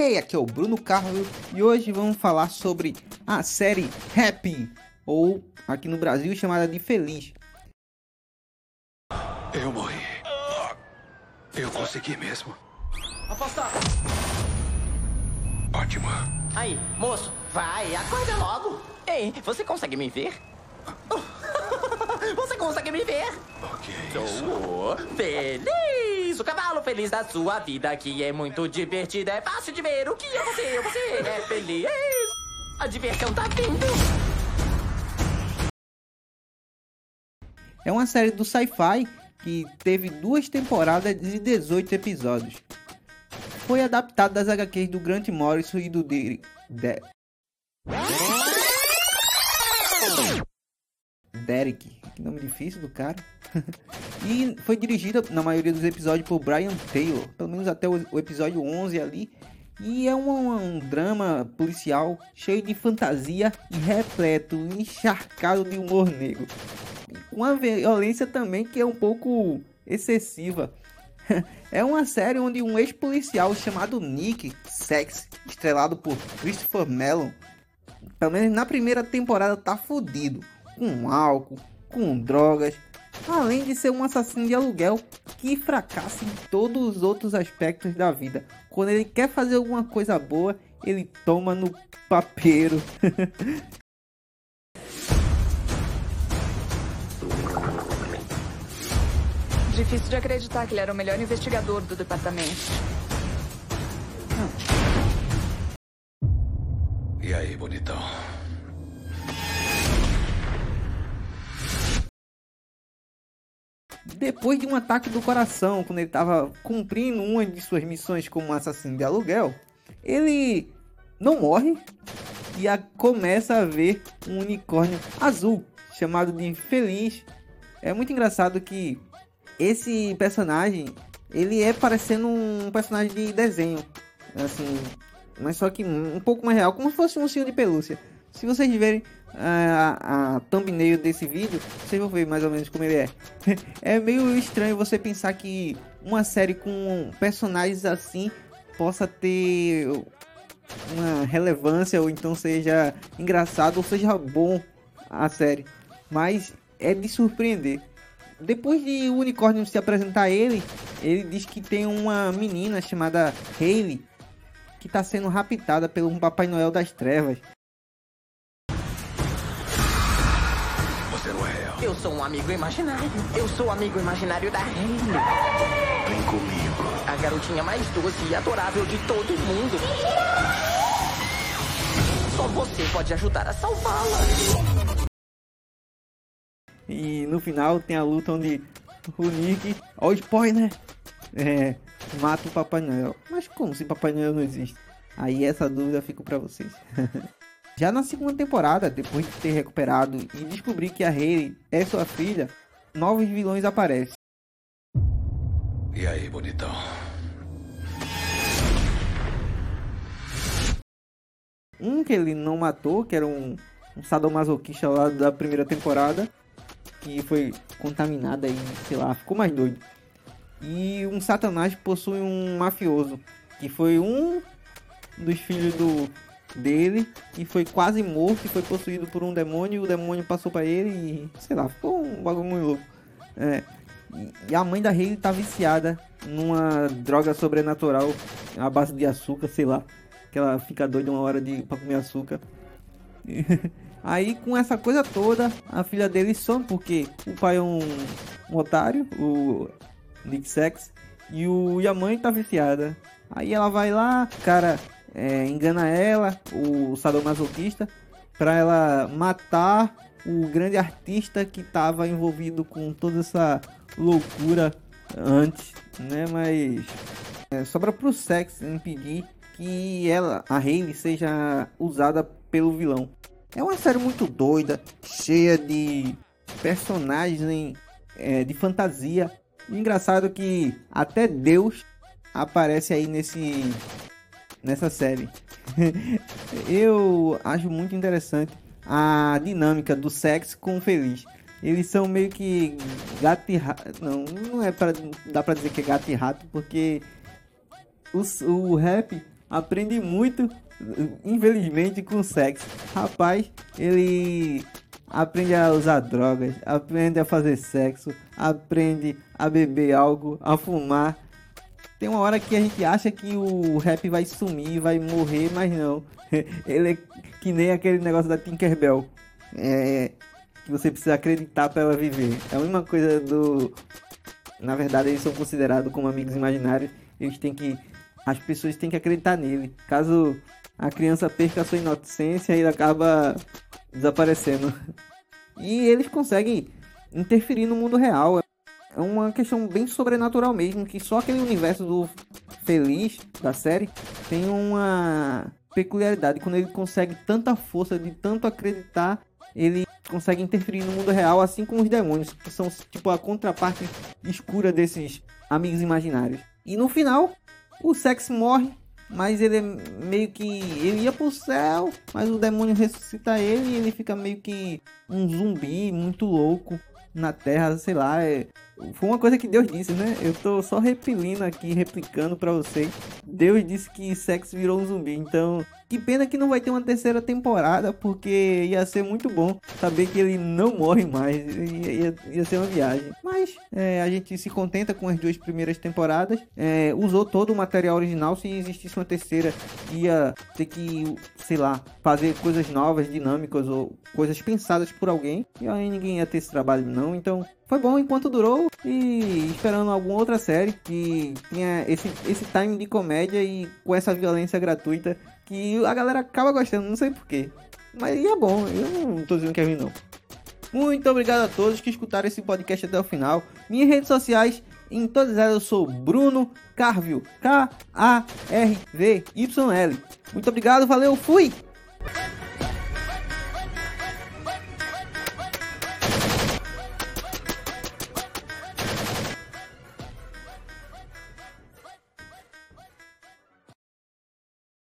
Hey, aqui é o Bruno Carlos e hoje vamos falar sobre a série Happy, ou aqui no Brasil chamada de Feliz. Eu morri. Eu consegui mesmo. Afastar! Ótimo. Aí, moço, vai, acorda logo! Ei, você consegue me ver? Você consegue me ver? O que é isso? Sou feliz! O cavalo feliz da sua vida, que é muito divertido, é fácil de ver. O que é você? Você é feliz! A diversão tá vindo! É uma série do sci-fi que teve duas temporadas e 18 episódios. Foi adaptado das HQs do Grant Morrison e do Derek. De... Derek, que nome difícil do cara. e foi dirigida na maioria dos episódios por Brian Taylor, pelo menos até o, episódio 11 ali. E é um, um, drama policial cheio de fantasia e repleto, encharcado de humor negro. Uma violência também que é um pouco excessiva. é uma série onde um ex-policial chamado Nick Sex, estrelado por Christopher Mellon, pelo menos na primeira temporada tá fudido, com álcool, com drogas, além de ser um assassino de aluguel que fracassa em todos os outros aspectos da vida. Quando ele quer fazer alguma coisa boa, ele toma no papeiro. Difícil de acreditar que ele era o melhor investigador do departamento. E aí, bonitão? Depois de um ataque do coração, quando ele estava cumprindo uma de suas missões como assassino de aluguel, ele não morre e a, começa a ver um unicórnio azul chamado de Feliz. É muito engraçado que esse personagem ele é parecendo um personagem de desenho, assim, mas só que um pouco mais real, como se fosse um ursinho de pelúcia. Se vocês verem a, a thumbnail desse vídeo, vocês vão ver mais ou menos como ele é. é meio estranho você pensar que uma série com personagens assim possa ter uma relevância ou então seja engraçado ou seja bom a série. Mas é de surpreender. Depois de o unicórnio se apresentar ele, ele diz que tem uma menina chamada Hayley que está sendo raptada pelo Papai Noel das Trevas. Eu sou um amigo imaginário. Eu sou amigo imaginário da Hayley. Vem comigo. A garotinha mais doce e adorável de todo mundo. Só você pode ajudar a salvá-la. E no final tem a luta onde o Nick, ó o spoiler, é, mata o Papai Noel. Mas como se Papai Noel não existe? Aí essa dúvida fica para vocês. Já na segunda temporada, depois de ter recuperado e descobrir que a Hayley é sua filha, novos vilões aparecem. E aí, bonitão? Um que ele não matou, que era um, um sadomasoquista lá da primeira temporada, que foi contaminado aí, sei lá, ficou mais doido. E um satanás possui um mafioso, que foi um dos filhos do dele e foi quase morto e foi possuído por um demônio e o demônio passou para ele e sei lá, ficou um bagulho muito louco. É, e a mãe da Hayley tá viciada numa droga sobrenatural à base de açúcar, sei lá, que ela fica doida uma hora de para comer açúcar. Aí com essa coisa toda, a filha dele some porque o pai é um, um otário, o Nick Sex, e, o, e a mãe tá viciada. Aí ela vai lá, cara é, engana ela, o sadomasoquista, para ela matar o grande artista que estava envolvido com toda essa loucura antes, né? Mas é, sobra pro Sex impedir que ela, a Hayley, seja usada pelo vilão. É uma série muito doida, cheia de personagens é, de fantasia. engraçado que até Deus aparece aí nesse nessa série. Eu acho muito interessante a dinâmica do sexo com o feliz. Eles são meio que gato e rato. Não, não é para dá para dizer que é gato e rato, porque o, o rap aprende muito, infelizmente, com sexo. Rapaz, ele aprende a usar drogas, aprende a fazer sexo, aprende a beber algo, a fumar. Tem uma hora que a gente acha que o rap vai sumir, vai morrer, mas não. Ele é que nem aquele negócio da Tinkerbell. É, você precisa acreditar para ela viver. É a mesma coisa do. Na verdade, eles são considerados como amigos imaginários. Eles têm que. As pessoas têm que acreditar nele. Caso a criança perca a sua inocência, ele acaba desaparecendo. E eles conseguem interferir no mundo real. É uma questão bem sobrenatural mesmo, que só aquele universo do feliz da série tem uma peculiaridade. Quando ele consegue tanta força de tanto acreditar, ele consegue interferir no mundo real, assim como os demônios, que são tipo a contraparte escura desses amigos imaginários. E no final, o Sex morre mas ele é meio que. Ele ia pro céu, mas o demônio ressuscita ele e ele fica meio que um zumbi muito louco na Terra, sei lá. É... Foi uma coisa que Deus disse, né? Eu tô só repelindo aqui, replicando para vocês. Deus disse que sexo virou um zumbi, então que pena que não vai ter uma terceira temporada, porque ia ser muito bom saber que ele não morre mais. Ia, ia, ia ser uma viagem. Mas é, a gente se contenta com as duas primeiras temporadas. É, usou todo o material original. Se existisse uma terceira, ia ter que, sei lá, fazer coisas novas, dinâmicas ou coisas pensadas por alguém. E aí ninguém ia ter esse trabalho, não. Então foi bom enquanto durou e esperando alguma outra série que tinha esse, esse time de comédia e com essa violência gratuita que a galera acaba gostando, não sei porquê. Mas é bom, eu não tô dizendo que é ruim não. Muito obrigado a todos que escutaram esse podcast até o final. Minhas redes sociais, em todas elas eu sou Bruno Carvio, K-A-R-V-Y-L. Muito obrigado, valeu, fui!